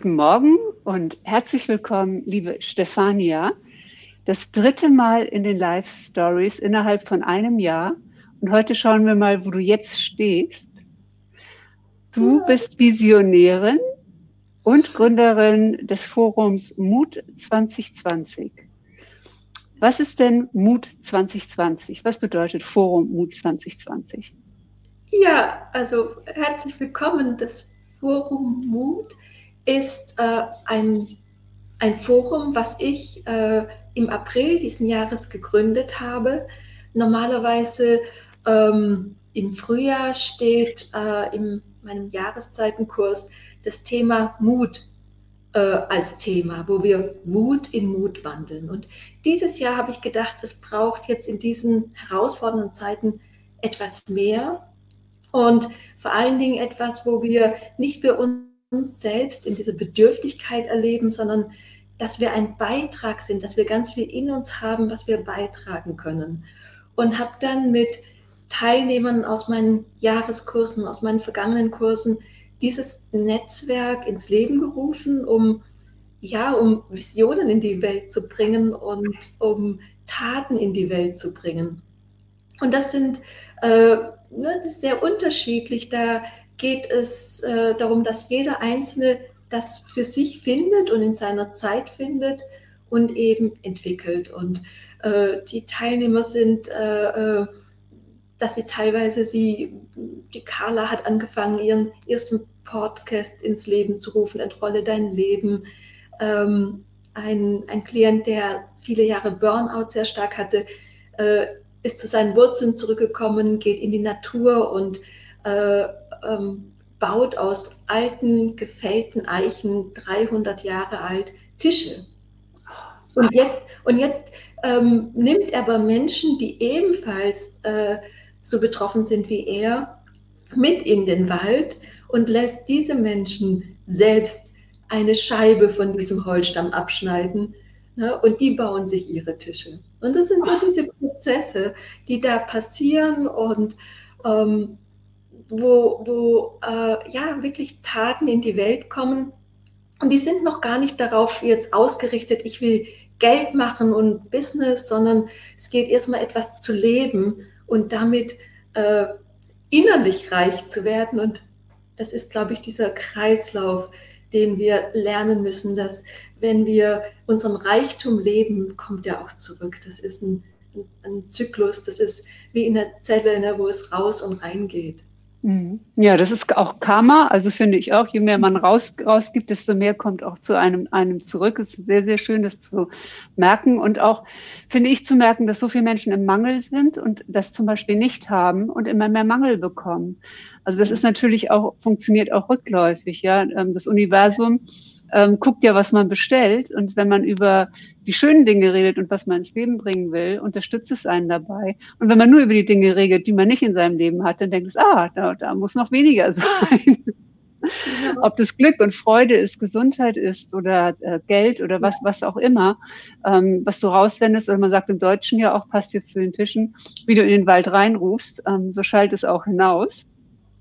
Guten Morgen und herzlich willkommen, liebe Stefania. Das dritte Mal in den Live Stories innerhalb von einem Jahr. Und heute schauen wir mal, wo du jetzt stehst. Du bist Visionärin und Gründerin des Forums Mut 2020. Was ist denn Mut 2020? Was bedeutet Forum Mut 2020? Ja, also herzlich willkommen. Das Forum Mut ist äh, ein, ein Forum, was ich äh, im April diesen Jahres gegründet habe. Normalerweise ähm, im Frühjahr steht äh, in meinem Jahreszeitenkurs das Thema Mut äh, als Thema, wo wir Wut in Mut wandeln. Und dieses Jahr habe ich gedacht, es braucht jetzt in diesen herausfordernden Zeiten etwas mehr und vor allen Dingen etwas, wo wir nicht für uns selbst in dieser Bedürftigkeit erleben, sondern dass wir ein Beitrag sind, dass wir ganz viel in uns haben, was wir beitragen können. Und habe dann mit Teilnehmern aus meinen Jahreskursen, aus meinen vergangenen Kursen dieses Netzwerk ins Leben gerufen, um ja, um Visionen in die Welt zu bringen und um Taten in die Welt zu bringen. Und das sind äh, ne, das ist sehr unterschiedlich. Da geht es äh, darum, dass jeder Einzelne das für sich findet und in seiner Zeit findet und eben entwickelt. Und äh, die Teilnehmer sind, äh, äh dass sie teilweise, sie, die Carla hat angefangen, ihren ersten Podcast ins Leben zu rufen, Entrolle dein Leben. Ähm, ein, ein Klient, der viele Jahre Burnout sehr stark hatte, äh, ist zu seinen Wurzeln zurückgekommen, geht in die Natur und äh, ähm, baut aus alten, gefällten Eichen, 300 Jahre alt, Tische. Und jetzt, und jetzt ähm, nimmt er aber Menschen, die ebenfalls äh, so betroffen sind wie er, mit in den Wald und lässt diese Menschen selbst eine Scheibe von diesem Holzstamm abschneiden ne, und die bauen sich ihre Tische. Und das sind so diese Prozesse, die da passieren und ähm, wo, wo äh, ja wirklich Taten in die Welt kommen. Und die sind noch gar nicht darauf jetzt ausgerichtet, ich will Geld machen und Business, sondern es geht erstmal etwas zu leben und damit äh, innerlich reich zu werden. Und das ist, glaube ich, dieser Kreislauf, den wir lernen müssen, dass wenn wir unserem Reichtum leben, kommt er auch zurück. Das ist ein, ein, Zyklus, das ist wie in der Zelle, ne, wo es raus und rein geht. Mhm. Ja, das ist auch Karma. Also finde ich auch, je mehr man raus, rausgibt, desto mehr kommt auch zu einem, einem zurück. Es ist sehr, sehr schön, das zu merken. Und auch finde ich zu merken, dass so viele Menschen im Mangel sind und das zum Beispiel nicht haben und immer mehr Mangel bekommen. Also das ist natürlich auch, funktioniert auch rückläufig. Ja, ähm, das Universum ähm, guckt ja, was man bestellt. Und wenn man über die schönen Dinge redet und was man ins Leben bringen will, unterstützt es einen dabei. Und wenn man nur über die Dinge redet, die man nicht in seinem Leben hat, dann denkt es, ah, da, da muss noch weniger sein. Ja. Ob das Glück und Freude ist, Gesundheit ist oder äh, Geld oder was, was auch immer, ähm, was du raussendest, oder man sagt im Deutschen ja auch, passt jetzt zu den Tischen, wie du in den Wald reinrufst, ähm, so schallt es auch hinaus.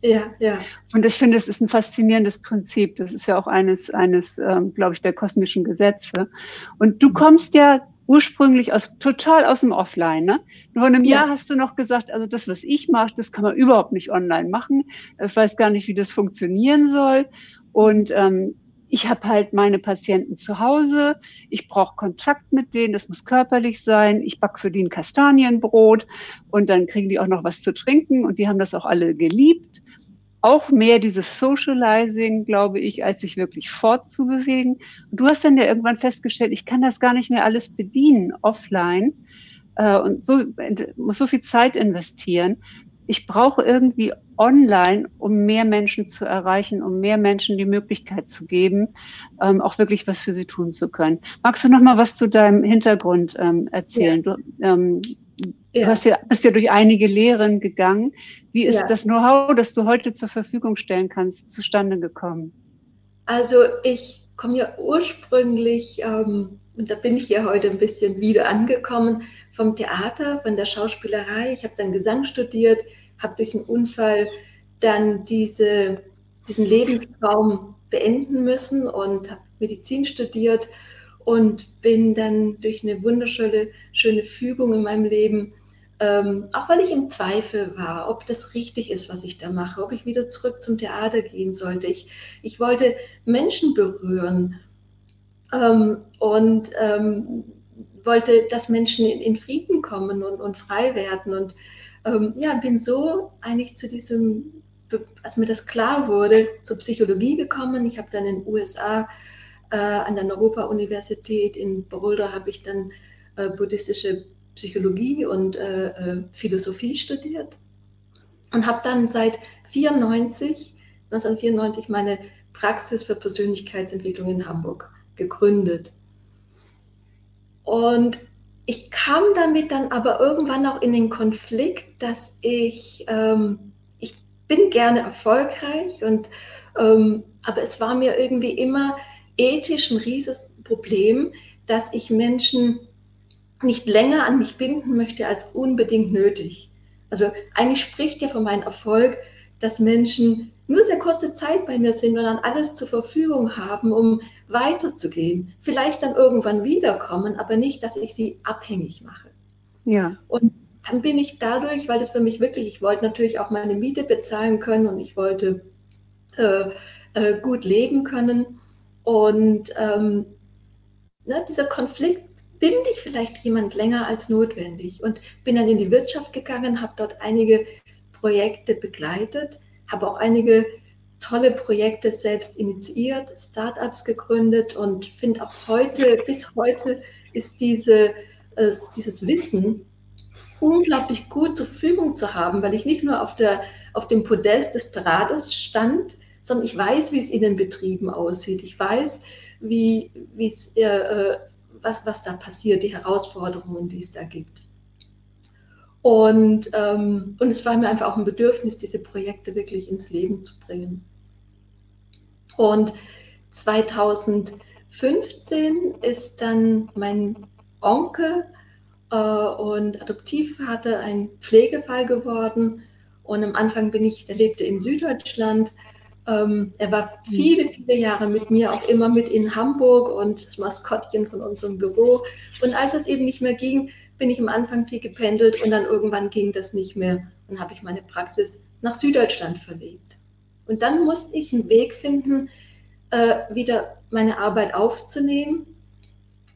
Ja, ja. Und ich finde, es ist ein faszinierendes Prinzip. Das ist ja auch eines, eines, ähm, glaube ich, der kosmischen Gesetze. Und du kommst ja ursprünglich aus total aus dem Offline. Ne? Vor einem ja. Jahr hast du noch gesagt, also das, was ich mache, das kann man überhaupt nicht online machen. Ich weiß gar nicht, wie das funktionieren soll. Und ähm, ich habe halt meine Patienten zu Hause, ich brauche Kontakt mit denen, das muss körperlich sein, ich backe für die ein Kastanienbrot und dann kriegen die auch noch was zu trinken und die haben das auch alle geliebt auch mehr dieses Socializing, glaube ich, als sich wirklich fortzubewegen. Und du hast dann ja irgendwann festgestellt, ich kann das gar nicht mehr alles bedienen offline äh, und so muss so viel Zeit investieren. Ich brauche irgendwie online, um mehr Menschen zu erreichen, um mehr Menschen die Möglichkeit zu geben, ähm, auch wirklich was für sie tun zu können. Magst du noch mal was zu deinem Hintergrund ähm, erzählen? Ja. Du, ähm, ja. Du hast ja, bist ja durch einige Lehren gegangen. Wie ist ja. das Know-how, das du heute zur Verfügung stellen kannst, zustande gekommen? Also ich komme ja ursprünglich, ähm, und da bin ich ja heute ein bisschen wieder angekommen, vom Theater, von der Schauspielerei. Ich habe dann Gesang studiert, habe durch einen Unfall dann diese, diesen Lebenstraum beenden müssen und habe Medizin studiert und bin dann durch eine wunderschöne schöne Fügung in meinem Leben, ähm, auch weil ich im Zweifel war, ob das richtig ist, was ich da mache, ob ich wieder zurück zum Theater gehen sollte. Ich, ich wollte Menschen berühren ähm, und ähm, wollte, dass Menschen in, in Frieden kommen und, und, frei werden. Und ähm, ja, bin so eigentlich zu diesem, als mir das klar wurde, zur Psychologie gekommen. Ich habe dann in den USA äh, an der Europa-Universität in Boulder habe ich dann äh, buddhistische Psychologie und äh, äh Philosophie studiert und habe dann seit 94, 1994 meine Praxis für Persönlichkeitsentwicklung in Hamburg gegründet. Und ich kam damit dann aber irgendwann auch in den Konflikt, dass ich, ähm, ich bin gerne erfolgreich und ähm, aber es war mir irgendwie immer ethisch ein rieses Problem, dass ich Menschen nicht länger an mich binden möchte als unbedingt nötig. Also eigentlich spricht ja von meinem Erfolg, dass Menschen nur sehr kurze Zeit bei mir sind und dann alles zur Verfügung haben, um weiterzugehen. Vielleicht dann irgendwann wiederkommen, aber nicht, dass ich sie abhängig mache. Ja. Und dann bin ich dadurch, weil das für mich wirklich, ich wollte natürlich auch meine Miete bezahlen können und ich wollte äh, äh, gut leben können. Und ähm, ne, dieser Konflikt, binde ich vielleicht jemand länger als notwendig? Und bin dann in die Wirtschaft gegangen, habe dort einige Projekte begleitet, habe auch einige tolle Projekte selbst initiiert, Startups gegründet und finde auch heute, bis heute ist diese, äh, dieses Wissen unglaublich gut zur Verfügung zu haben, weil ich nicht nur auf, der, auf dem Podest des Beraters stand, sondern ich weiß, wie es in den Betrieben aussieht. Ich weiß, wie, äh, äh, was, was da passiert, die Herausforderungen, die es da gibt. Und, ähm, und es war mir einfach auch ein Bedürfnis, diese Projekte wirklich ins Leben zu bringen. Und 2015 ist dann mein Onkel äh, und Adoptivvater ein Pflegefall geworden. Und am Anfang bin ich, der lebte in Süddeutschland, ähm, er war viele, viele Jahre mit mir, auch immer mit in Hamburg und das Maskottchen von unserem Büro. Und als es eben nicht mehr ging, bin ich am Anfang viel gependelt und dann irgendwann ging das nicht mehr und habe ich meine Praxis nach Süddeutschland verlegt. Und dann musste ich einen Weg finden, äh, wieder meine Arbeit aufzunehmen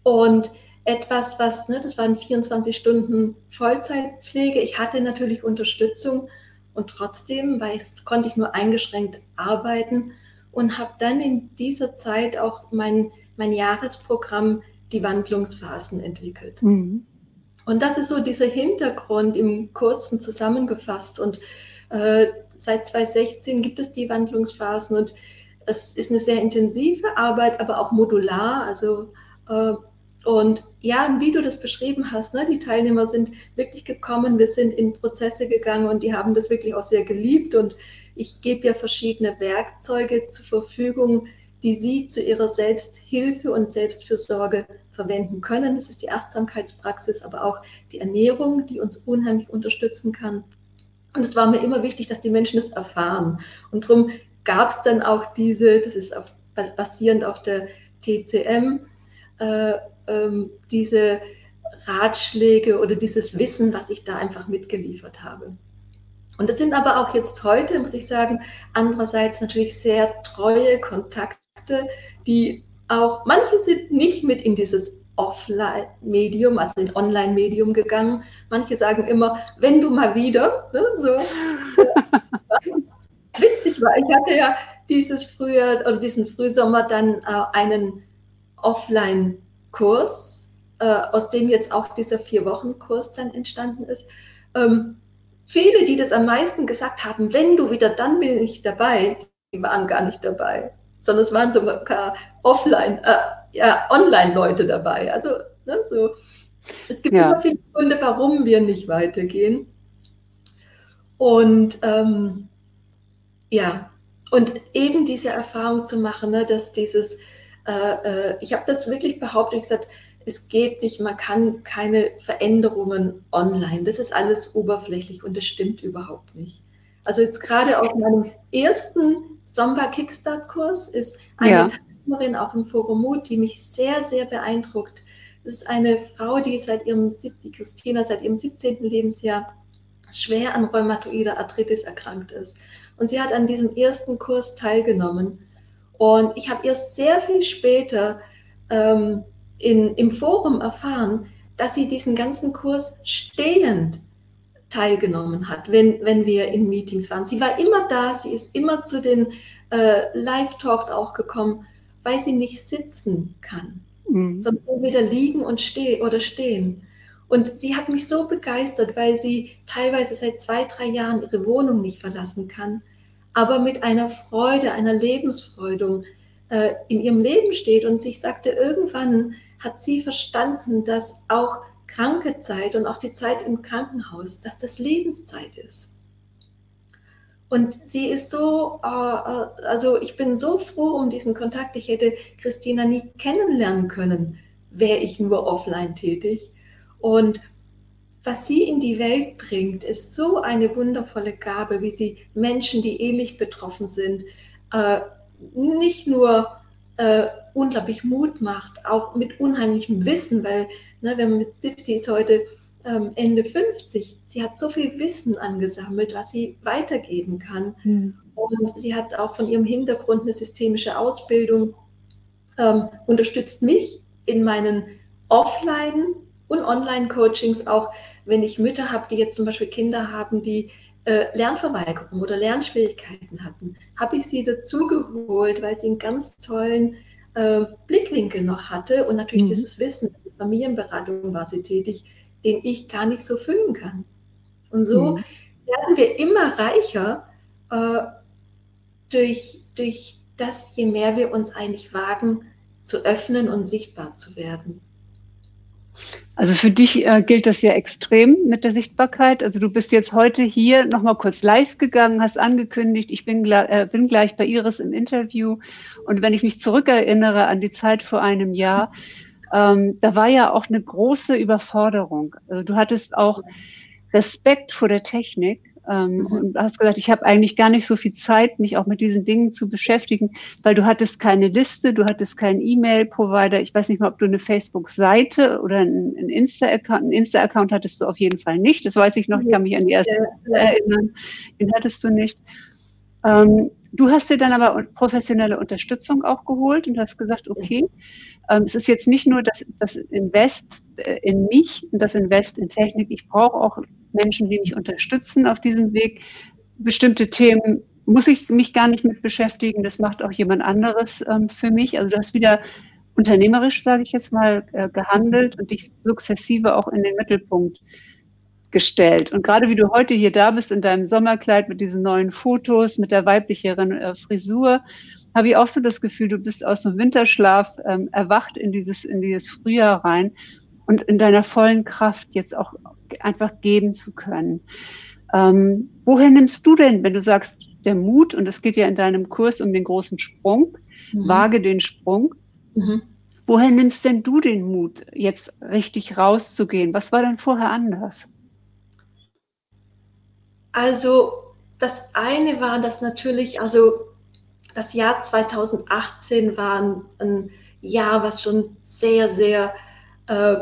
und etwas, was, ne, das waren 24 Stunden Vollzeitpflege. Ich hatte natürlich Unterstützung und trotzdem ich, konnte ich nur eingeschränkt arbeiten und habe dann in dieser Zeit auch mein, mein Jahresprogramm Die Wandlungsphasen entwickelt. Mhm. Und das ist so dieser Hintergrund im kurzen zusammengefasst. Und äh, seit 2016 gibt es die Wandlungsphasen und es ist eine sehr intensive Arbeit, aber auch modular. Also äh, und ja, wie du das beschrieben hast, ne, die Teilnehmer sind wirklich gekommen, wir sind in Prozesse gegangen und die haben das wirklich auch sehr geliebt. Und ich gebe ja verschiedene Werkzeuge zur Verfügung, die sie zu ihrer Selbsthilfe und Selbstfürsorge verwenden können. Das ist die Achtsamkeitspraxis, aber auch die Ernährung, die uns unheimlich unterstützen kann. Und es war mir immer wichtig, dass die Menschen das erfahren. Und darum gab es dann auch diese, das ist auf, basierend auf der TCM, äh, ähm, diese Ratschläge oder dieses Wissen, was ich da einfach mitgeliefert habe. Und das sind aber auch jetzt heute, muss ich sagen, andererseits natürlich sehr treue Kontakte, die auch, manche sind nicht mit in dieses Offline-Medium, also in Online-Medium gegangen. Manche sagen immer, wenn du mal wieder, ne, so. witzig war, ich hatte ja dieses Frühjahr oder diesen Frühsommer dann äh, einen Offline- Kurs, äh, aus dem jetzt auch dieser Vier-Wochen-Kurs dann entstanden ist. Ähm, viele, die das am meisten gesagt haben, wenn du wieder, dann bin ich dabei, die waren gar nicht dabei, sondern es waren sogar offline, äh, ja, online-Leute dabei. Also, ne, so. Es gibt ja. immer viele Gründe, warum wir nicht weitergehen. Und ähm, ja, und eben diese Erfahrung zu machen, ne, dass dieses äh, äh, ich habe das wirklich behauptet, ich gesagt, es geht nicht, man kann keine Veränderungen online. Das ist alles oberflächlich und das stimmt überhaupt nicht. Also jetzt gerade aus meinem ersten Somba Kickstart-Kurs ist eine ja. Teilnehmerin auch im Forum Mut, die mich sehr, sehr beeindruckt. Das ist eine Frau, die seit ihrem, die Christina, seit ihrem 17. Lebensjahr schwer an rheumatoider Arthritis erkrankt ist. Und sie hat an diesem ersten Kurs teilgenommen. Und ich habe erst sehr viel später ähm, in, im Forum erfahren, dass sie diesen ganzen Kurs stehend teilgenommen hat, wenn, wenn wir in Meetings waren. Sie war immer da, sie ist immer zu den äh, Live-Talks auch gekommen, weil sie nicht sitzen kann, mhm. sondern wieder liegen und stehen oder stehen. Und sie hat mich so begeistert, weil sie teilweise seit zwei, drei Jahren ihre Wohnung nicht verlassen kann, aber mit einer Freude, einer Lebensfreude äh, in ihrem Leben steht und sich sagte, irgendwann hat sie verstanden, dass auch kranke Zeit und auch die Zeit im Krankenhaus, dass das Lebenszeit ist. Und sie ist so, äh, äh, also ich bin so froh um diesen Kontakt. Ich hätte Christina nie kennenlernen können, wäre ich nur offline tätig. Und was sie in die Welt bringt, ist so eine wundervolle Gabe, wie sie Menschen, die ähnlich betroffen sind, äh, nicht nur äh, unglaublich Mut macht, auch mit unheimlichem Wissen, weil ne, wenn man mit 70 ist heute ähm, Ende 50, sie hat so viel Wissen angesammelt, was sie weitergeben kann. Mhm. Und sie hat auch von ihrem Hintergrund eine systemische Ausbildung, ähm, unterstützt mich in meinen Offline- und Online-Coachings, auch wenn ich Mütter habe, die jetzt zum Beispiel Kinder haben, die äh, Lernverweigerung oder Lernschwierigkeiten hatten, habe ich sie dazugeholt, weil sie einen ganz tollen äh, Blickwinkel noch hatte und natürlich mhm. dieses Wissen, Familienberatung war sie tätig, den ich gar nicht so füllen kann. Und so mhm. werden wir immer reicher äh, durch, durch das, je mehr wir uns eigentlich wagen, zu öffnen und sichtbar zu werden. Also für dich äh, gilt das ja extrem mit der Sichtbarkeit. Also du bist jetzt heute hier nochmal kurz live gegangen, hast angekündigt, ich bin, äh, bin gleich bei Iris im Interview. Und wenn ich mich zurückerinnere an die Zeit vor einem Jahr, ähm, da war ja auch eine große Überforderung. Also du hattest auch Respekt vor der Technik ähm, mhm. Und hast gesagt, ich habe eigentlich gar nicht so viel Zeit, mich auch mit diesen Dingen zu beschäftigen, weil du hattest keine Liste, du hattest keinen E-Mail-Provider. Ich weiß nicht mal, ob du eine Facebook-Seite oder einen Insta-Account, einen Insta-Account hattest du auf jeden Fall nicht. Das weiß ich noch, ich kann mich an die erste erinnern. Den hattest du nicht. Ähm, du hast dir dann aber professionelle Unterstützung auch geholt und hast gesagt, okay, ähm, es ist jetzt nicht nur das, das Invest in mich und das Invest in Technik, ich brauche auch Menschen, die mich unterstützen auf diesem Weg. Bestimmte Themen muss ich mich gar nicht mit beschäftigen. Das macht auch jemand anderes ähm, für mich. Also du hast wieder unternehmerisch, sage ich jetzt mal, äh, gehandelt und dich sukzessive auch in den Mittelpunkt gestellt. Und gerade wie du heute hier da bist in deinem Sommerkleid mit diesen neuen Fotos, mit der weiblicheren äh, Frisur, habe ich auch so das Gefühl, du bist aus dem Winterschlaf ähm, erwacht in dieses, in dieses Frühjahr rein und in deiner vollen Kraft jetzt auch einfach geben zu können. Ähm, woher nimmst du denn, wenn du sagst, der Mut, und es geht ja in deinem Kurs um den großen Sprung, mhm. wage den Sprung, mhm. woher nimmst denn du den Mut, jetzt richtig rauszugehen? Was war denn vorher anders? Also das eine war, dass natürlich, also das Jahr 2018 war ein, ein Jahr, was schon sehr, sehr äh,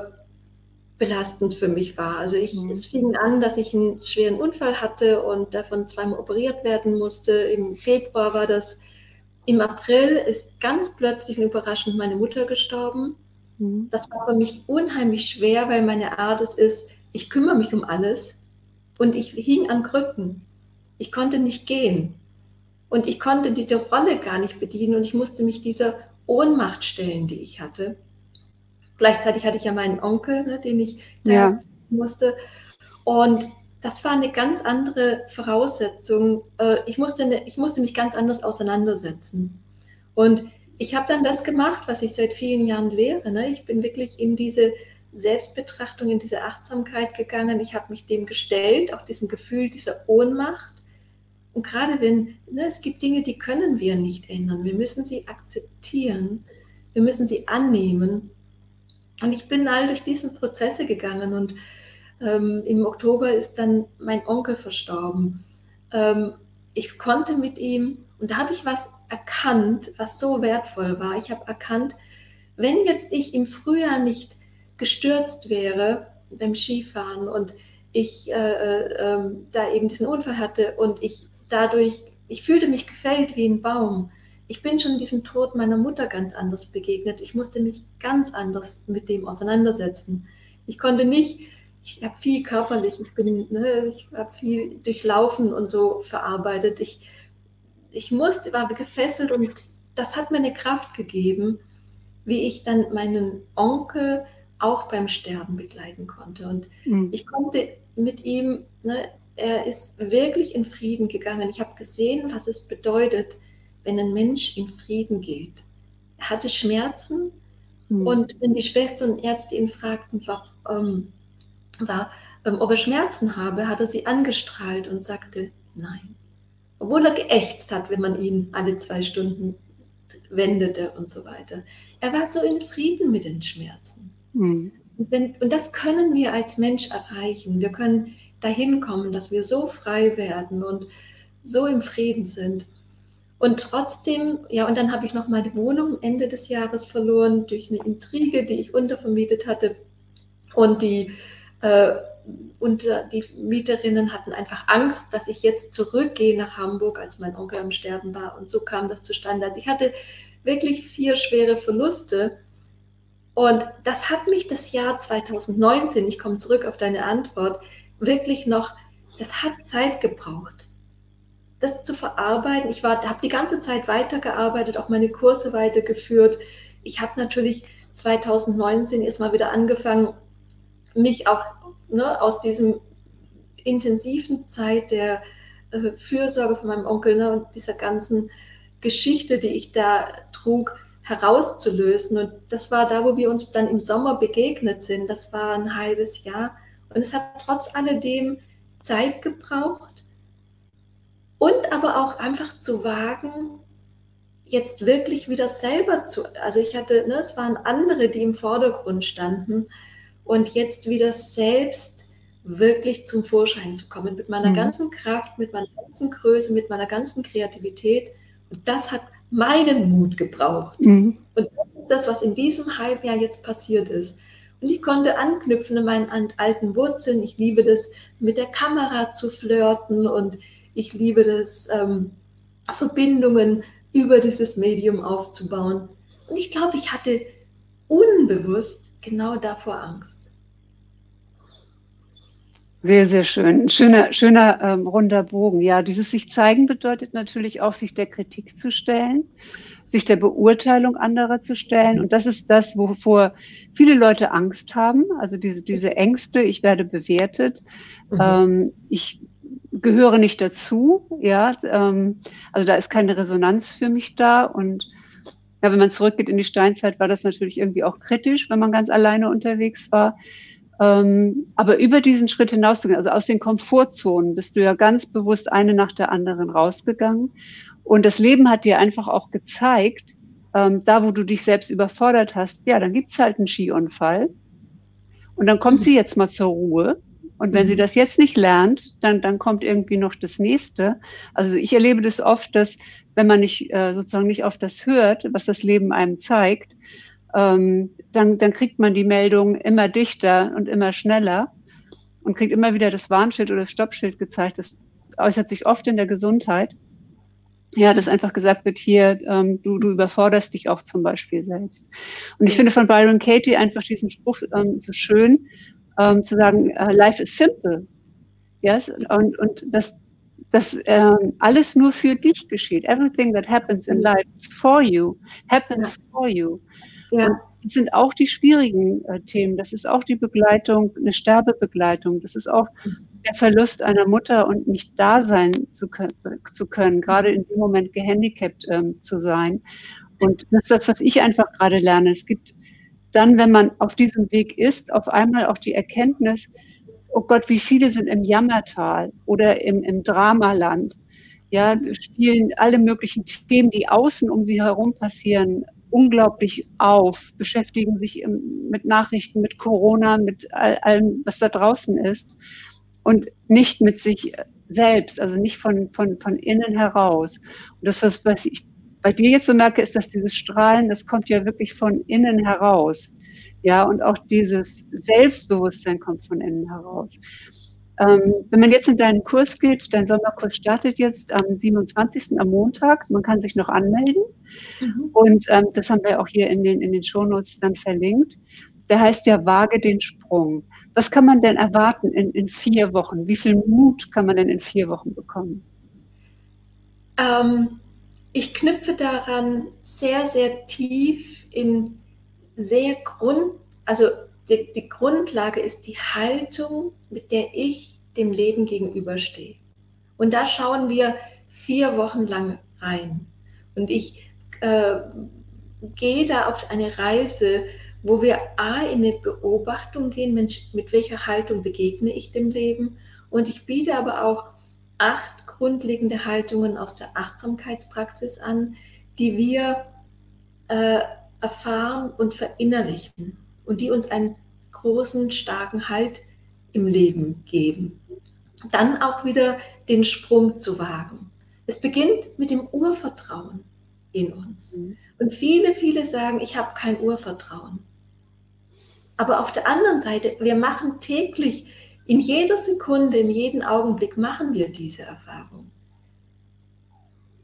belastend für mich war. Also ich, mhm. es fing an, dass ich einen schweren Unfall hatte und davon zweimal operiert werden musste. Im Februar war das. Im April ist ganz plötzlich und überraschend meine Mutter gestorben. Mhm. Das war für mich unheimlich schwer, weil meine Art es ist, ich kümmere mich um alles und ich hing an Krücken. Ich konnte nicht gehen und ich konnte diese Rolle gar nicht bedienen und ich musste mich dieser Ohnmacht stellen, die ich hatte. Gleichzeitig hatte ich ja meinen Onkel, ne, den ich da ja. musste. Und das war eine ganz andere Voraussetzung. Äh, ich musste, eine, ich musste mich ganz anders auseinandersetzen. Und ich habe dann das gemacht, was ich seit vielen Jahren lehre. Ne? Ich bin wirklich in diese Selbstbetrachtung, in diese Achtsamkeit gegangen. Ich habe mich dem gestellt, auch diesem Gefühl dieser Ohnmacht. Und gerade wenn, ne, es gibt Dinge, die können wir nicht ändern. Wir müssen sie akzeptieren. Wir müssen sie annehmen und ich bin all durch diese Prozesse gegangen und ähm, im Oktober ist dann mein Onkel verstorben. Ähm, ich konnte mit ihm Und da habe ich was erkannt, was so wertvoll war. Ich habe erkannt, wenn jetzt ich im Frühjahr nicht gestürzt wäre beim Skifahren und ich äh, äh, ähm, da eben diesen Unfall hatte und ich dadurch, ich fühlte mich gefällt wie ein Baum. Ich bin schon diesem Tod meiner Mutter ganz anders begegnet. Ich musste mich ganz anders mit dem auseinandersetzen. Ich konnte nicht, ich habe viel körperlich, ich bin, ne, ich habe viel durchlaufen und so verarbeitet. Ich, ich musste, war gefesselt und das hat mir eine Kraft gegeben, wie ich dann meinen Onkel auch beim Sterben begleiten konnte. Und mhm. ich konnte mit ihm, ne, er ist wirklich in Frieden gegangen. Ich habe gesehen, was es bedeutet, wenn ein Mensch in Frieden geht. Er hatte Schmerzen mhm. und wenn die Schwestern und Ärzte ihn fragten, war, ähm, war, ähm, ob er Schmerzen habe, hat er sie angestrahlt und sagte nein. Obwohl er geächtzt hat, wenn man ihn alle zwei Stunden wendete und so weiter. Er war so in Frieden mit den Schmerzen. Mhm. Und, wenn, und das können wir als Mensch erreichen. Wir können dahin kommen, dass wir so frei werden und so im Frieden sind. Und trotzdem, ja, und dann habe ich noch meine Wohnung Ende des Jahres verloren durch eine Intrige, die ich untervermietet hatte. Und die, äh, und die Mieterinnen hatten einfach Angst, dass ich jetzt zurückgehe nach Hamburg, als mein Onkel am Sterben war. Und so kam das zustande. Also ich hatte wirklich vier schwere Verluste. Und das hat mich das Jahr 2019, ich komme zurück auf deine Antwort, wirklich noch, das hat Zeit gebraucht, das zu verarbeiten. Ich habe die ganze Zeit weitergearbeitet, auch meine Kurse weitergeführt. Ich habe natürlich 2019 erstmal wieder angefangen, mich auch ne, aus diesem intensiven Zeit der äh, Fürsorge von meinem Onkel ne, und dieser ganzen Geschichte, die ich da trug, herauszulösen. Und das war da, wo wir uns dann im Sommer begegnet sind. Das war ein halbes Jahr. Und es hat trotz alledem Zeit gebraucht und aber auch einfach zu wagen, jetzt wirklich wieder selber zu, also ich hatte, ne, es waren andere, die im Vordergrund standen und jetzt wieder selbst wirklich zum Vorschein zu kommen mit meiner mhm. ganzen Kraft, mit meiner ganzen Größe, mit meiner ganzen Kreativität. Und das hat meinen Mut gebraucht. Mhm. Und das ist das, was in diesem Halbjahr jetzt passiert ist. Und ich konnte anknüpfen an meinen alten Wurzeln. Ich liebe das, mit der Kamera zu flirten und ich liebe das, ähm, Verbindungen über dieses Medium aufzubauen. Und ich glaube, ich hatte unbewusst genau davor Angst. Sehr, sehr schön. Schöner, schöner ähm, runder Bogen. Ja, dieses sich zeigen bedeutet natürlich auch, sich der Kritik zu stellen, sich der Beurteilung anderer zu stellen. Und das ist das, wovor viele Leute Angst haben. Also diese, diese Ängste, ich werde bewertet, mhm. ähm, ich gehöre nicht dazu. Ja, ähm, also da ist keine Resonanz für mich da. Und ja, wenn man zurückgeht in die Steinzeit, war das natürlich irgendwie auch kritisch, wenn man ganz alleine unterwegs war. Ähm, aber über diesen Schritt hinauszugehen, also aus den Komfortzonen, bist du ja ganz bewusst eine nach der anderen rausgegangen. Und das Leben hat dir einfach auch gezeigt, ähm, da wo du dich selbst überfordert hast, ja, dann gibt's halt einen Skiunfall. Und dann kommt sie jetzt mal zur Ruhe. Und wenn sie mhm. das jetzt nicht lernt, dann, dann kommt irgendwie noch das nächste. Also ich erlebe das oft, dass wenn man nicht äh, sozusagen nicht auf das hört, was das Leben einem zeigt, ähm, dann, dann kriegt man die Meldung immer dichter und immer schneller und kriegt immer wieder das Warnschild oder das Stoppschild gezeigt. Das äußert sich oft in der Gesundheit. Ja, dass einfach gesagt wird, hier, ähm, du, du überforderst dich auch zum Beispiel selbst. Und ich finde von Byron Katie einfach diesen Spruch ähm, so schön, ähm, zu sagen, uh, life is simple. Yes? Und, und das, dass ähm, alles nur für dich geschieht. Everything that happens in life is for you, happens ja. for you. Ja. Und das sind auch die schwierigen äh, Themen. Das ist auch die Begleitung, eine Sterbebegleitung. Das ist auch der Verlust einer Mutter und nicht da sein zu können, zu können gerade in dem Moment gehandicapt ähm, zu sein. Und das ist das, was ich einfach gerade lerne. Es gibt dann, wenn man auf diesem Weg ist, auf einmal auch die Erkenntnis, oh Gott, wie viele sind im Jammertal oder im, im Dramaland. Ja, spielen alle möglichen Themen, die außen um sie herum passieren, unglaublich auf, beschäftigen sich mit Nachrichten, mit Corona, mit all, allem, was da draußen ist und nicht mit sich selbst, also nicht von, von, von innen heraus. Und das, was ich bei dir jetzt so merke, ist, dass dieses Strahlen, das kommt ja wirklich von innen heraus. Ja, und auch dieses Selbstbewusstsein kommt von innen heraus. Ähm, wenn man jetzt in deinen Kurs geht, dein Sommerkurs startet jetzt am 27. am Montag. Man kann sich noch anmelden. Mhm. Und ähm, das haben wir auch hier in den, in den Shownotes dann verlinkt. Der heißt ja Wage den Sprung. Was kann man denn erwarten in, in vier Wochen? Wie viel Mut kann man denn in vier Wochen bekommen? Ähm, ich knüpfe daran sehr, sehr tief in sehr Grund, also die, die Grundlage ist die Haltung, mit der ich dem Leben gegenüberstehe. Und da schauen wir vier Wochen lang rein. Und ich äh, gehe da auf eine Reise, wo wir A in eine Beobachtung gehen, Mensch, mit welcher Haltung begegne ich dem Leben. Und ich biete aber auch acht grundlegende Haltungen aus der Achtsamkeitspraxis an, die wir äh, erfahren und verinnerlichen und die uns einen großen, starken Halt im Leben geben. Dann auch wieder den Sprung zu wagen. Es beginnt mit dem Urvertrauen in uns. Mhm. Und viele, viele sagen, ich habe kein Urvertrauen. Aber auf der anderen Seite, wir machen täglich in jeder Sekunde, in jedem Augenblick machen wir diese Erfahrung.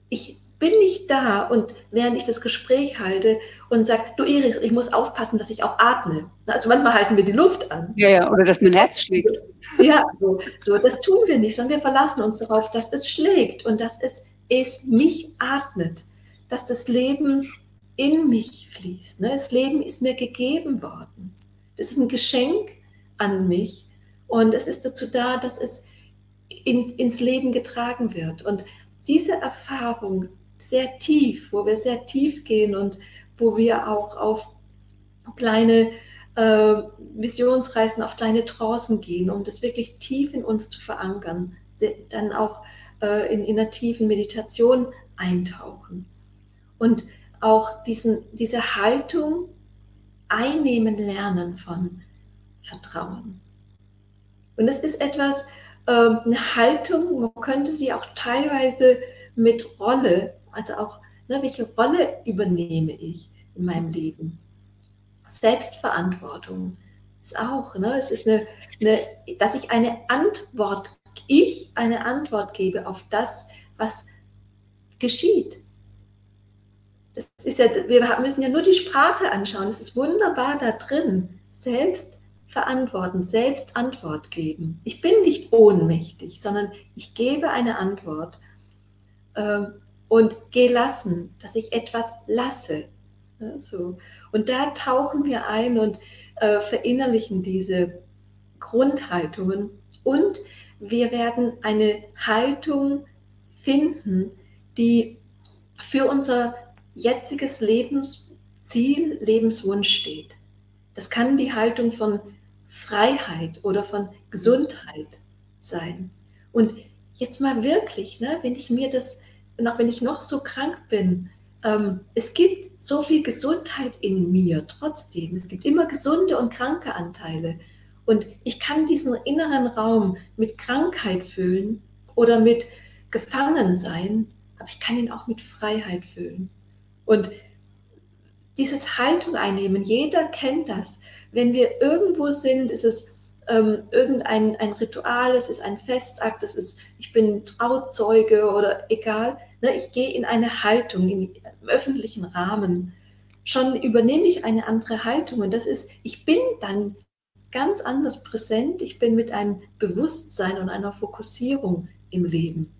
Ich bin nicht da und während ich das Gespräch halte und sage, du Iris, ich muss aufpassen, dass ich auch atme. Also manchmal halten wir die Luft an. Ja, ja, oder dass mein Herz schlägt. Ja, so, so, das tun wir nicht, sondern wir verlassen uns darauf, dass es schlägt und dass es, es mich atmet, dass das Leben in mich fließt. Ne? Das Leben ist mir gegeben worden. Das ist ein Geschenk an mich und es ist dazu da, dass es in, ins Leben getragen wird. Und diese Erfahrung sehr tief, wo wir sehr tief gehen und wo wir auch auf kleine äh, Visionsreisen, auf kleine Trancen gehen, um das wirklich tief in uns zu verankern, dann auch äh, in, in einer tiefen Meditation eintauchen. Und auch diesen, diese Haltung einnehmen lernen von Vertrauen. Und es ist etwas, äh, eine Haltung, man könnte sie auch teilweise mit Rolle, also auch, ne, welche Rolle übernehme ich in meinem Leben? Selbstverantwortung ist auch, ne, es ist eine, eine, dass ich eine Antwort, ich eine Antwort gebe auf das, was geschieht. Das ist ja, wir müssen ja nur die Sprache anschauen. Es ist wunderbar da drin. Selbst verantworten, selbst Antwort geben. Ich bin nicht ohnmächtig, sondern ich gebe eine Antwort äh, und gelassen, dass ich etwas lasse. Ja, so. Und da tauchen wir ein und äh, verinnerlichen diese Grundhaltungen und wir werden eine Haltung finden, die für unser jetziges Lebensziel, Lebenswunsch steht. Das kann die Haltung von Freiheit oder von Gesundheit sein. Und jetzt mal wirklich, ne, wenn ich mir das, auch wenn ich noch so krank bin, ähm, es gibt so viel Gesundheit in mir trotzdem. Es gibt immer gesunde und kranke Anteile. Und ich kann diesen inneren Raum mit Krankheit füllen oder mit Gefangensein, aber ich kann ihn auch mit Freiheit füllen. Und dieses Haltung einnehmen, jeder kennt das wenn wir irgendwo sind, ist es ähm, irgendein ein Ritual, es ist ein Festakt, es ist, ich bin Trauzeuge oder egal. Ne, ich gehe in eine Haltung im öffentlichen Rahmen. Schon übernehme ich eine andere Haltung und das ist, ich bin dann ganz anders präsent, ich bin mit einem Bewusstsein und einer Fokussierung im Leben.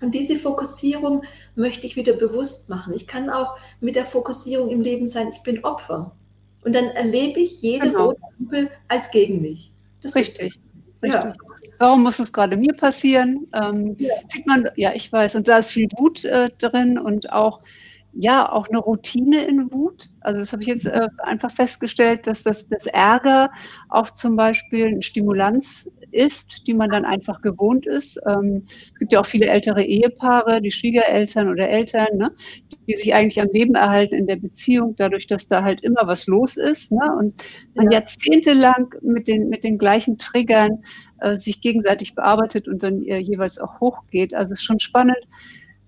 Und diese Fokussierung möchte ich wieder bewusst machen. Ich kann auch mit der Fokussierung im Leben sein, ich bin Opfer. Und dann erlebe ich jede genau. rote Ampel als gegen mich. Das richtig. Ist, richtig. Ja. Warum muss es gerade mir passieren? Ähm, ja. Sieht man, ja, ich weiß, und da ist viel Wut äh, drin und auch, ja, auch eine Routine in Wut. Also das habe ich jetzt äh, einfach festgestellt, dass das, das Ärger auch zum Beispiel eine Stimulanz ist, die man dann einfach gewohnt ist. Ähm, es gibt ja auch viele ältere Ehepaare, die Schwiegereltern oder Eltern, ne, die sich eigentlich am Leben erhalten in der Beziehung, dadurch, dass da halt immer was los ist. Ne, und man ja. jahrzehntelang mit den, mit den gleichen Triggern äh, sich gegenseitig bearbeitet und dann äh, jeweils auch hochgeht. Also es ist schon spannend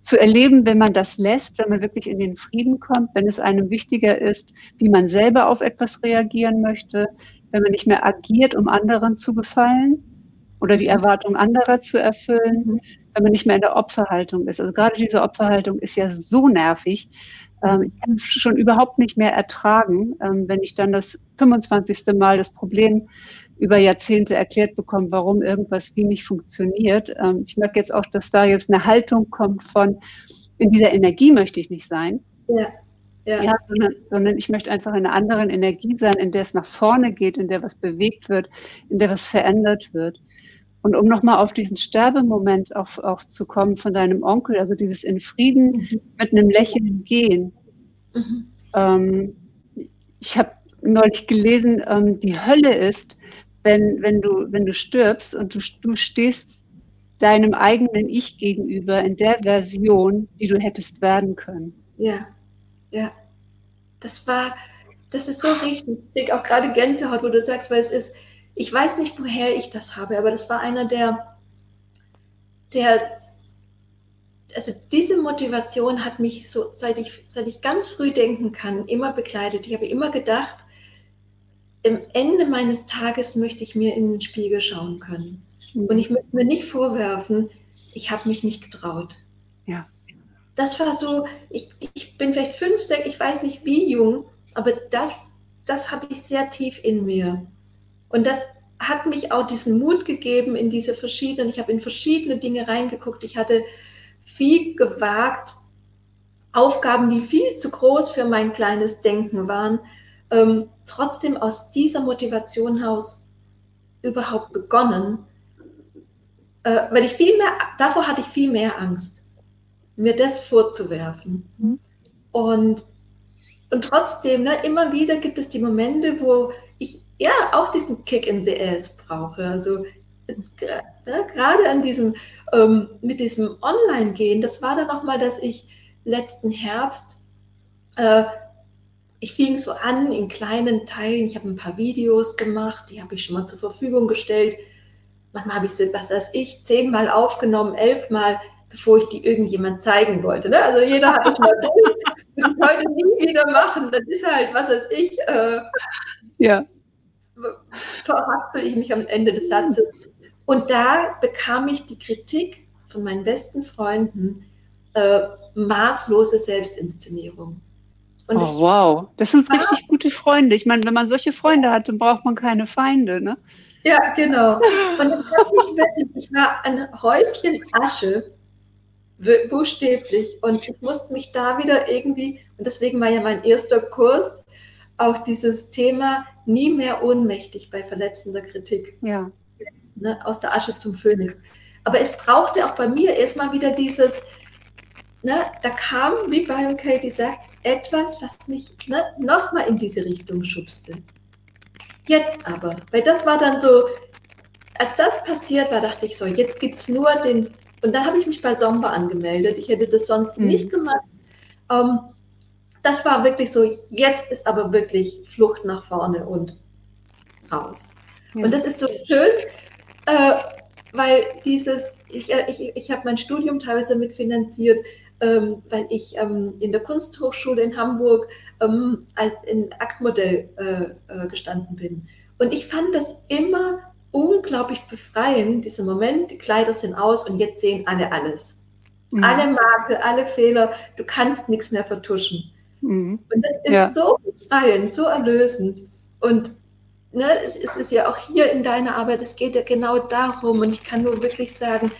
zu erleben, wenn man das lässt, wenn man wirklich in den Frieden kommt, wenn es einem wichtiger ist, wie man selber auf etwas reagieren möchte, wenn man nicht mehr agiert, um anderen zu gefallen oder die Erwartungen anderer zu erfüllen, mhm. wenn man nicht mehr in der Opferhaltung ist. Also gerade diese Opferhaltung ist ja so nervig. Ähm, ich kann es schon überhaupt nicht mehr ertragen, ähm, wenn ich dann das 25. Mal das Problem über Jahrzehnte erklärt bekomme, warum irgendwas wie nicht funktioniert. Ähm, ich merke jetzt auch, dass da jetzt eine Haltung kommt von, in dieser Energie möchte ich nicht sein. Ja. Ja. ja sondern, sondern, ich möchte einfach in einer anderen Energie sein, in der es nach vorne geht, in der was bewegt wird, in der was verändert wird. Und um nochmal auf diesen Sterbemoment auch, auch zu kommen von deinem Onkel, also dieses in Frieden mhm. mit einem Lächeln gehen. Mhm. Ähm, ich habe neulich gelesen, ähm, die Hölle ist, wenn, wenn, du, wenn du stirbst und du, du stehst deinem eigenen Ich gegenüber in der Version, die du hättest werden können. Ja, ja. Das war, das ist so richtig. Ich denke auch gerade Gänsehaut, wo du sagst, weil es ist, ich weiß nicht, woher ich das habe, aber das war einer der, der, also diese Motivation hat mich so, seit ich, seit ich ganz früh denken kann, immer begleitet. Ich habe immer gedacht, im Ende meines Tages möchte ich mir in den Spiegel schauen können. Und ich möchte mir nicht vorwerfen, ich habe mich nicht getraut. Ja. Das war so, ich, ich bin vielleicht fünf, sechs, ich weiß nicht wie jung, aber das, das habe ich sehr tief in mir. Und das hat mich auch diesen Mut gegeben in diese verschiedenen, ich habe in verschiedene Dinge reingeguckt. Ich hatte viel gewagt, Aufgaben, die viel zu groß für mein kleines Denken waren, ähm, trotzdem aus dieser Motivation heraus überhaupt begonnen, äh, weil ich viel mehr, davor hatte ich viel mehr Angst, mir das vorzuwerfen. Mhm. Und, und trotzdem, ne, immer wieder gibt es die Momente, wo ich ja auch diesen Kick in the ass brauche. Also jetzt, ne, gerade an diesem, ähm, mit diesem Online-Gehen, das war dann nochmal, dass ich letzten Herbst äh, ich fing so an in kleinen Teilen. Ich habe ein paar Videos gemacht, die habe ich schon mal zur Verfügung gestellt. Manchmal habe ich sie, was weiß ich, zehnmal aufgenommen, elfmal, bevor ich die irgendjemand zeigen wollte. Ne? Also jeder hat es mal durch. Würde ich heute nie wieder machen. Das ist halt, was weiß ich, äh, ja. verhaspel ich mich am Ende des Satzes. Und da bekam ich die Kritik von meinen besten Freunden, äh, maßlose Selbstinszenierung. Und oh, wow, das sind richtig gute Freunde. Ich meine, wenn man solche Freunde hat, dann braucht man keine Feinde, ne? Ja, genau. Und ich wirklich, ich war ein Häufchen Asche, buchstäblich. Und ich musste mich da wieder irgendwie, und deswegen war ja mein erster Kurs, auch dieses Thema nie mehr ohnmächtig bei verletzender Kritik. Ja. Ne, aus der Asche zum Phönix. Aber es brauchte auch bei mir erstmal wieder dieses, ne, da kam, wie Byron Katie sagt, etwas, was mich ne, nochmal in diese Richtung schubste. Jetzt aber, weil das war dann so, als das passiert war, dachte ich so, jetzt gibt es nur den, und dann habe ich mich bei Somba angemeldet. Ich hätte das sonst mhm. nicht gemacht. Ähm, das war wirklich so, jetzt ist aber wirklich Flucht nach vorne und raus. Ja. Und das ist so schön, äh, weil dieses, ich, ich, ich habe mein Studium teilweise mitfinanziert ähm, weil ich ähm, in der Kunsthochschule in Hamburg ähm, als in Aktmodell äh, äh, gestanden bin. Und ich fand das immer unglaublich befreiend, dieser Moment, die Kleider sind aus und jetzt sehen alle alles. Mhm. Alle Makel, alle Fehler, du kannst nichts mehr vertuschen. Mhm. Und das ist ja. so befreiend, so erlösend. Und ne, es, es ist ja auch hier in deiner Arbeit, es geht ja genau darum. Und ich kann nur wirklich sagen,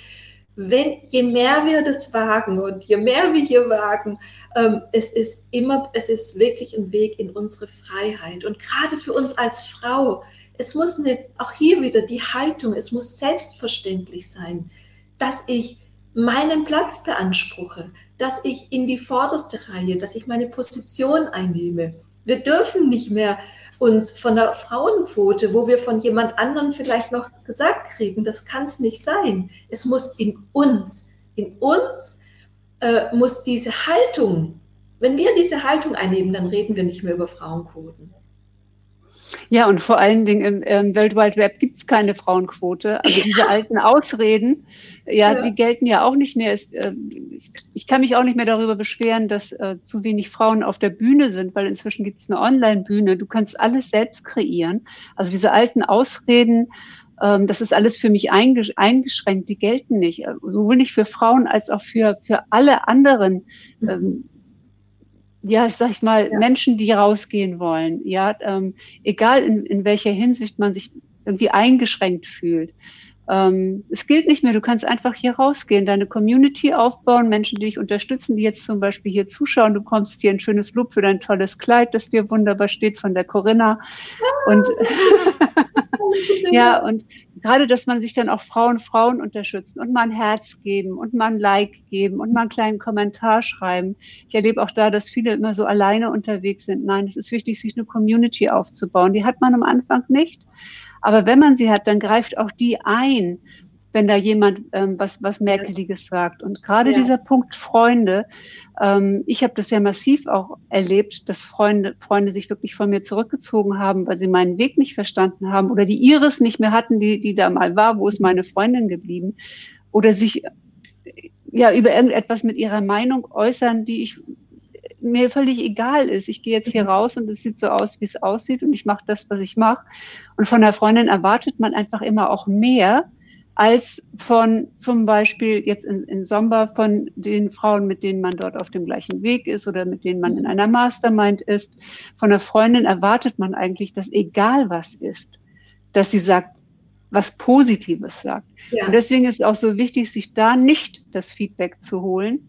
wenn, je mehr wir das wagen und je mehr wir hier wagen, ähm, es ist immer, es ist wirklich ein Weg in unsere Freiheit. Und gerade für uns als Frau, es muss eine, auch hier wieder die Haltung, es muss selbstverständlich sein, dass ich meinen Platz beanspruche, dass ich in die vorderste Reihe, dass ich meine Position einnehme. Wir dürfen nicht mehr uns von der Frauenquote, wo wir von jemand anderem vielleicht noch gesagt kriegen, das kann es nicht sein. Es muss in uns, in uns äh, muss diese Haltung, wenn wir diese Haltung einnehmen, dann reden wir nicht mehr über Frauenquoten. Ja, und vor allen Dingen im, im World Wide Web gibt es keine Frauenquote. Also diese alten Ausreden, ja, ja, die gelten ja auch nicht mehr. Es, äh, ich kann mich auch nicht mehr darüber beschweren, dass äh, zu wenig Frauen auf der Bühne sind, weil inzwischen gibt es eine Online-Bühne. Du kannst alles selbst kreieren. Also diese alten Ausreden, ähm, das ist alles für mich eingesch eingeschränkt, die gelten nicht. Sowohl nicht für Frauen als auch für, für alle anderen. Ähm, ja, ich sag mal, ja. Menschen, die rausgehen wollen, ja, ähm, egal in, in welcher Hinsicht man sich irgendwie eingeschränkt fühlt. Ähm, es gilt nicht mehr, du kannst einfach hier rausgehen, deine Community aufbauen, Menschen, die dich unterstützen, die jetzt zum Beispiel hier zuschauen. Du kommst hier ein schönes Lob für dein tolles Kleid, das dir wunderbar steht von der Corinna. Und ja, und gerade, dass man sich dann auch Frauen, Frauen unterstützen und mal ein Herz geben und mal ein Like geben und mal einen kleinen Kommentar schreiben. Ich erlebe auch da, dass viele immer so alleine unterwegs sind. Nein, es ist wichtig, sich eine Community aufzubauen. Die hat man am Anfang nicht. Aber wenn man sie hat, dann greift auch die ein wenn da jemand ähm, was, was Merkeliges sagt. Und gerade ja. dieser Punkt Freunde, ähm, ich habe das ja massiv auch erlebt, dass Freunde, Freunde sich wirklich von mir zurückgezogen haben, weil sie meinen Weg nicht verstanden haben oder die Iris nicht mehr hatten, die, die da mal war, wo ist meine Freundin geblieben? Oder sich ja über irgendetwas mit ihrer Meinung äußern, die ich mir völlig egal ist. Ich gehe jetzt hier mhm. raus und es sieht so aus, wie es aussieht und ich mache das, was ich mache. Und von der Freundin erwartet man einfach immer auch mehr, als von zum Beispiel jetzt in, in Somber von den Frauen, mit denen man dort auf dem gleichen Weg ist oder mit denen man in einer Mastermind ist. Von der Freundin erwartet man eigentlich, dass egal was ist, dass sie sagt, was Positives sagt. Ja. Und deswegen ist es auch so wichtig, sich da nicht das Feedback zu holen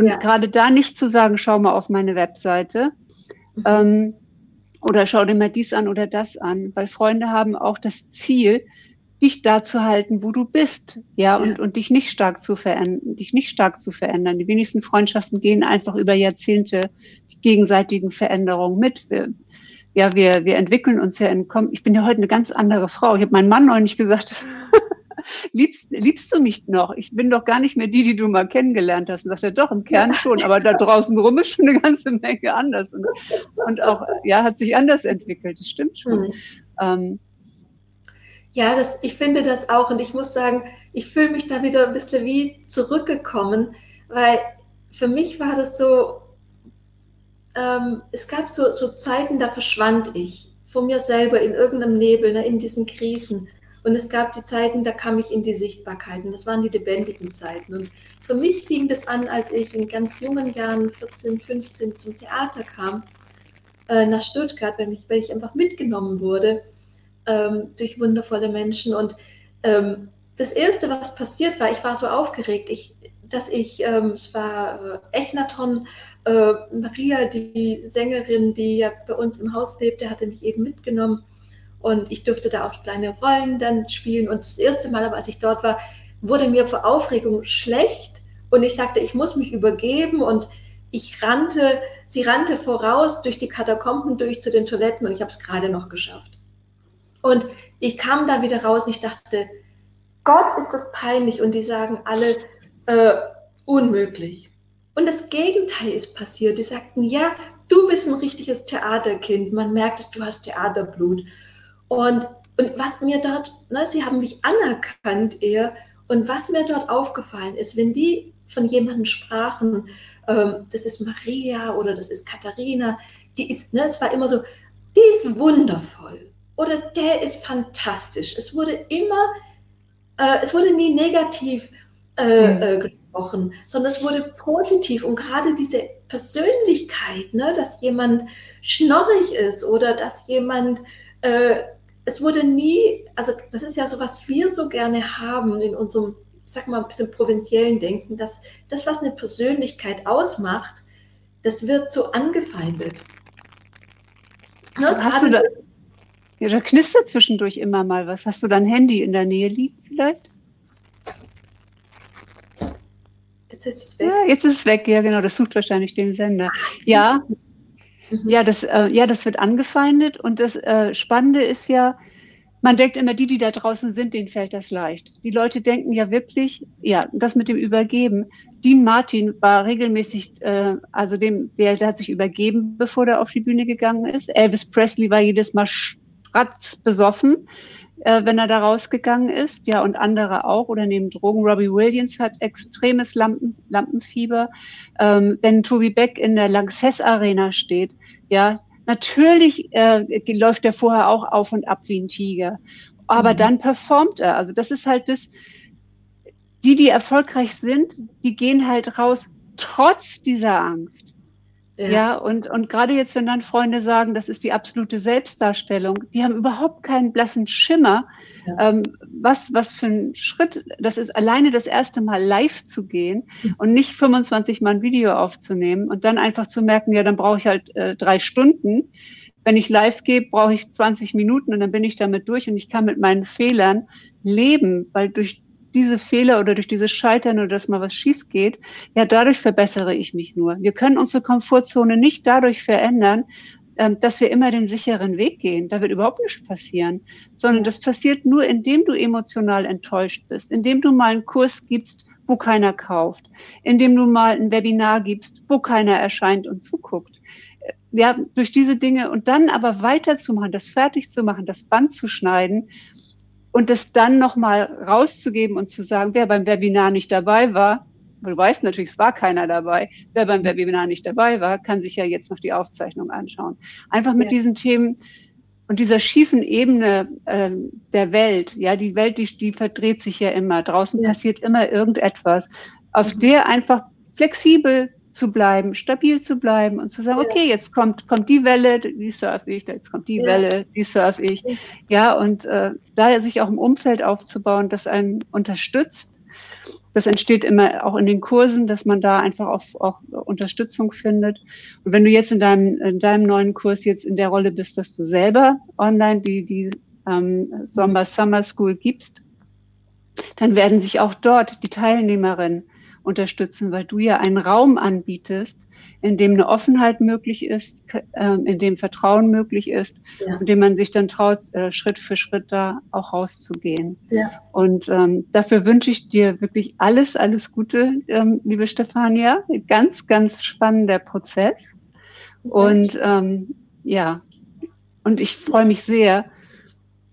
und ja. gerade da nicht zu sagen, schau mal auf meine Webseite. Mhm. Ähm, oder schau dir mal dies an oder das an, weil Freunde haben auch das Ziel, dich da zu halten, wo du bist, ja, und, und dich nicht stark zu verändern, dich nicht stark zu verändern. Die wenigsten Freundschaften gehen einfach über Jahrzehnte die gegenseitigen Veränderungen mit. Wir, ja, wir, wir entwickeln uns ja in, ich bin ja heute eine ganz andere Frau. Ich habe meinem Mann neulich gesagt, liebst, liebst du mich noch? Ich bin doch gar nicht mehr die, die du mal kennengelernt hast. Und sagt er, doch, im Kern schon, aber da draußen rum ist schon eine ganze Menge anders. Und, und auch, ja, hat sich anders entwickelt. Das stimmt schon. Mhm. Ähm, ja, das, ich finde das auch und ich muss sagen, ich fühle mich da wieder ein bisschen wie zurückgekommen, weil für mich war das so, ähm, es gab so, so Zeiten, da verschwand ich von mir selber in irgendeinem Nebel, ne, in diesen Krisen. Und es gab die Zeiten, da kam ich in die Sichtbarkeit und das waren die lebendigen Zeiten. Und für mich fing das an, als ich in ganz jungen Jahren, 14, 15, zum Theater kam, äh, nach Stuttgart, weil, mich, weil ich einfach mitgenommen wurde ähm, durch wundervolle Menschen. Und ähm, das Erste, was passiert war, ich war so aufgeregt, ich, dass ich, ähm, es war äh, Echnaton, äh, Maria, die Sängerin, die ja bei uns im Haus lebte, hatte mich eben mitgenommen. Und ich durfte da auch kleine Rollen dann spielen. Und das erste Mal, aber als ich dort war, wurde mir vor Aufregung schlecht. Und ich sagte, ich muss mich übergeben. Und ich rannte, sie rannte voraus durch die Katakomben durch zu den Toiletten und ich habe es gerade noch geschafft. Und ich kam da wieder raus und ich dachte, Gott ist das peinlich und die sagen alle äh, unmöglich. Und das Gegenteil ist passiert. Die sagten, ja, du bist ein richtiges Theaterkind. Man merkt es, du hast Theaterblut. Und, und was mir dort, ne, sie haben mich anerkannt eher. Und was mir dort aufgefallen ist, wenn die von jemandem sprachen, ähm, das ist Maria oder das ist Katharina, die ist, ne, es war immer so, die ist wundervoll oder der ist fantastisch. Es wurde immer, äh, es wurde nie negativ äh, mhm. gesprochen, sondern es wurde positiv. Und gerade diese Persönlichkeit, ne, dass jemand schnorrig ist oder dass jemand, äh, es wurde nie, also das ist ja so, was wir so gerne haben in unserem, sag mal, ein bisschen provinziellen Denken, dass das, was eine Persönlichkeit ausmacht, das wird so angefeindet. Ne? Hast du da, ja, da knistert zwischendurch immer mal was. Hast du dein Handy in der Nähe liegen vielleicht? Jetzt ist es weg. Ja, jetzt ist es weg, ja genau, das sucht wahrscheinlich den Sender. Ja, Mhm. Ja, das, äh, ja, das wird angefeindet und das äh, Spannende ist ja, man denkt immer, die, die da draußen sind, denen fällt das leicht. Die Leute denken ja wirklich, ja, das mit dem Übergeben. Dean Martin war regelmäßig, äh, also dem, der, der hat sich übergeben, bevor er auf die Bühne gegangen ist. Elvis Presley war jedes Mal stratz besoffen, äh, wenn er da rausgegangen ist, ja, und andere auch, oder neben Drogen. Robbie Williams hat extremes Lampen, Lampenfieber. Ähm, wenn Toby Beck in der Lanxess Arena steht, ja, Natürlich äh, läuft er vorher auch auf und ab wie ein Tiger, aber mhm. dann performt er. Also das ist halt das, die, die erfolgreich sind, die gehen halt raus trotz dieser Angst. Ja, ja und, und gerade jetzt, wenn dann Freunde sagen, das ist die absolute Selbstdarstellung, die haben überhaupt keinen blassen Schimmer, ja. ähm, was, was für ein Schritt, das ist alleine das erste Mal live zu gehen mhm. und nicht 25 Mal ein Video aufzunehmen und dann einfach zu merken, ja, dann brauche ich halt äh, drei Stunden. Wenn ich live gehe, brauche ich 20 Minuten und dann bin ich damit durch und ich kann mit meinen Fehlern leben, weil durch diese Fehler oder durch dieses Scheitern oder dass mal was schief geht, ja, dadurch verbessere ich mich nur. Wir können unsere Komfortzone nicht dadurch verändern, ähm, dass wir immer den sicheren Weg gehen. Da wird überhaupt nichts passieren, sondern das passiert nur, indem du emotional enttäuscht bist, indem du mal einen Kurs gibst, wo keiner kauft, indem du mal ein Webinar gibst, wo keiner erscheint und zuguckt. Ja, durch diese Dinge und dann aber weiterzumachen, das fertig zu machen, das Band zu schneiden und das dann nochmal rauszugeben und zu sagen, wer beim Webinar nicht dabei war, du weißt natürlich, es war keiner dabei, wer beim Webinar nicht dabei war, kann sich ja jetzt noch die Aufzeichnung anschauen. Einfach mit ja. diesen Themen und dieser schiefen Ebene äh, der Welt, ja, die Welt, die, die verdreht sich ja immer, draußen ja. passiert immer irgendetwas, auf mhm. der einfach flexibel zu bleiben, stabil zu bleiben und zu sagen, ja. okay, jetzt kommt, kommt die Welle, die surfe ich, jetzt kommt die ja. Welle, die surfe ich. Ja, und äh, da sich auch ein Umfeld aufzubauen, das einen unterstützt. Das entsteht immer auch in den Kursen, dass man da einfach auch, auch Unterstützung findet. Und wenn du jetzt in deinem, in deinem neuen Kurs jetzt in der Rolle bist, dass du selber online die, die ähm, Sommer Summer School gibst, dann werden sich auch dort die Teilnehmerinnen unterstützen, weil du ja einen Raum anbietest, in dem eine Offenheit möglich ist, äh, in dem Vertrauen möglich ist, ja. in dem man sich dann traut, äh, Schritt für Schritt da auch rauszugehen. Ja. Und ähm, dafür wünsche ich dir wirklich alles, alles Gute, ähm, liebe Stefania. Ganz, ganz spannender Prozess. Und ähm, ja, und ich freue mich sehr,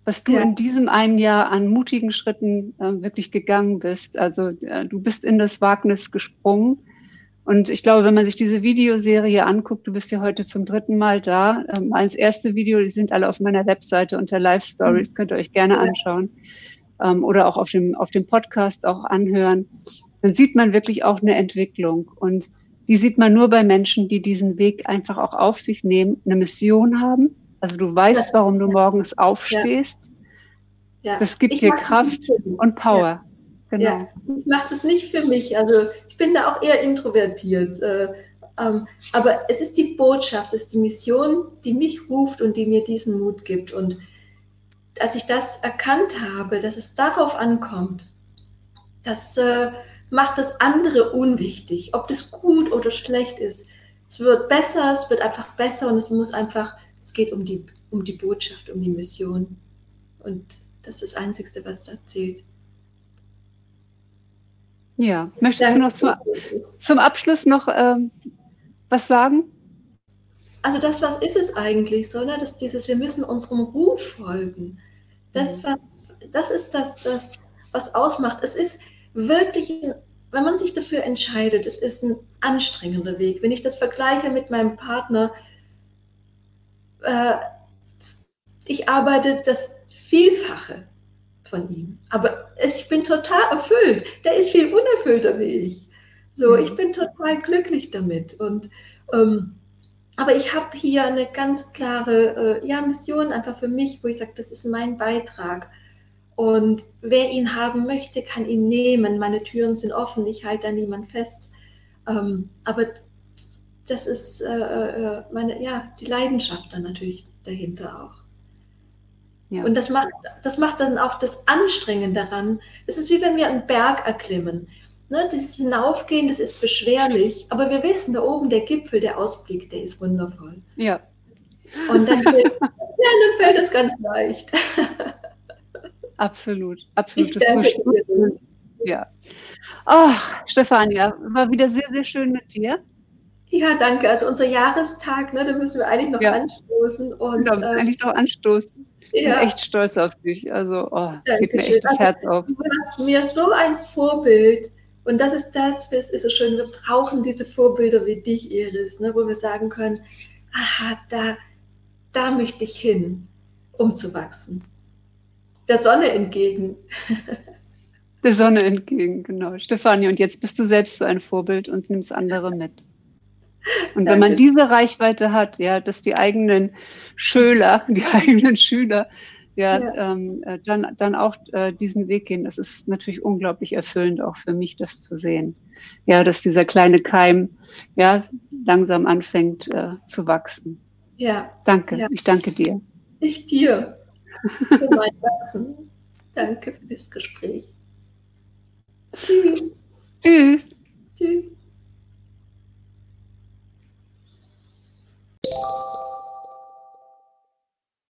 was du ja. in diesem einen Jahr an mutigen Schritten äh, wirklich gegangen bist. Also äh, du bist in das Wagnis gesprungen. Und ich glaube, wenn man sich diese Videoserie anguckt, du bist ja heute zum dritten Mal da. Ähm, als erste Video, die sind alle auf meiner Webseite unter Live Stories, mhm. könnt ihr euch gerne anschauen. Ähm, oder auch auf dem, auf dem Podcast auch anhören. Dann sieht man wirklich auch eine Entwicklung. Und die sieht man nur bei Menschen, die diesen Weg einfach auch auf sich nehmen, eine Mission haben also du weißt, warum du morgens aufstehst. Ja. ja. Das gibt ich dir Kraft und Power. Genau. Ja. Ich mache das nicht für mich. Also ich bin da auch eher introvertiert. Äh, ähm, aber es ist die Botschaft, es ist die Mission, die mich ruft und die mir diesen Mut gibt. Und als ich das erkannt habe, dass es darauf ankommt, das äh, macht das andere unwichtig, ob das gut oder schlecht ist. Es wird besser, es wird einfach besser und es muss einfach es geht um die, um die Botschaft, um die Mission. Und das ist das Einzige, was da zählt. Ja, möchtest du noch zum, zum Abschluss noch ähm, was sagen? Also das, was ist es eigentlich so, ne? dass dieses, wir müssen unserem Ruf folgen. Das, mhm. was, das ist das, das, was ausmacht. Es ist wirklich, wenn man sich dafür entscheidet, es ist ein anstrengender Weg. Wenn ich das vergleiche mit meinem Partner, äh, ich arbeite das Vielfache von ihm. Aber ich bin total erfüllt. Der ist viel unerfüllter wie ich. So, mhm. ich bin total glücklich damit. Und ähm, aber ich habe hier eine ganz klare äh, ja, Mission einfach für mich, wo ich sage, das ist mein Beitrag. Und wer ihn haben möchte, kann ihn nehmen. Meine Türen sind offen, ich halte da niemand fest. Ähm, aber das ist äh, äh, meine, ja, die Leidenschaft dann natürlich dahinter auch. Ja. Und das macht, das macht dann auch das Anstrengen daran. Es ist wie wenn wir einen Berg erklimmen. Ne, das Hinaufgehen, das ist beschwerlich, aber wir wissen, da oben der Gipfel, der Ausblick, der ist wundervoll. Ja. Und dann fällt, ja, dann fällt es ganz leicht. Absolut, absolut. Ich danke so dir. Ja. Ach, Stefania, war wieder sehr, sehr schön mit dir. Ja, danke. Also unser Jahrestag, ne, da müssen wir eigentlich noch ja. anstoßen. Und, ja, äh, eigentlich noch anstoßen. Ich bin echt stolz auf dich. Also, oh, geht mir echt das also, Herz auf. Du hast mir so ein Vorbild. Und das ist das, es ist so schön, wir brauchen diese Vorbilder wie dich, Iris, ne, wo wir sagen können, aha, da, da möchte ich hin, um zu wachsen. Der Sonne entgegen. Der Sonne entgegen, genau. Stefanie, und jetzt bist du selbst so ein Vorbild und nimmst andere mit. Und wenn man diese Reichweite hat, ja, dass die eigenen Schüler, die eigenen Schüler, ja, ja. Ähm, äh, dann, dann auch äh, diesen Weg gehen, das ist natürlich unglaublich erfüllend auch für mich, das zu sehen. Ja, dass dieser kleine Keim, ja, langsam anfängt äh, zu wachsen. Ja. Danke, ja. ich danke dir. Ich dir für mein Wachsen. Danke für das Gespräch. Tschüss. Tschüss. Tschüss.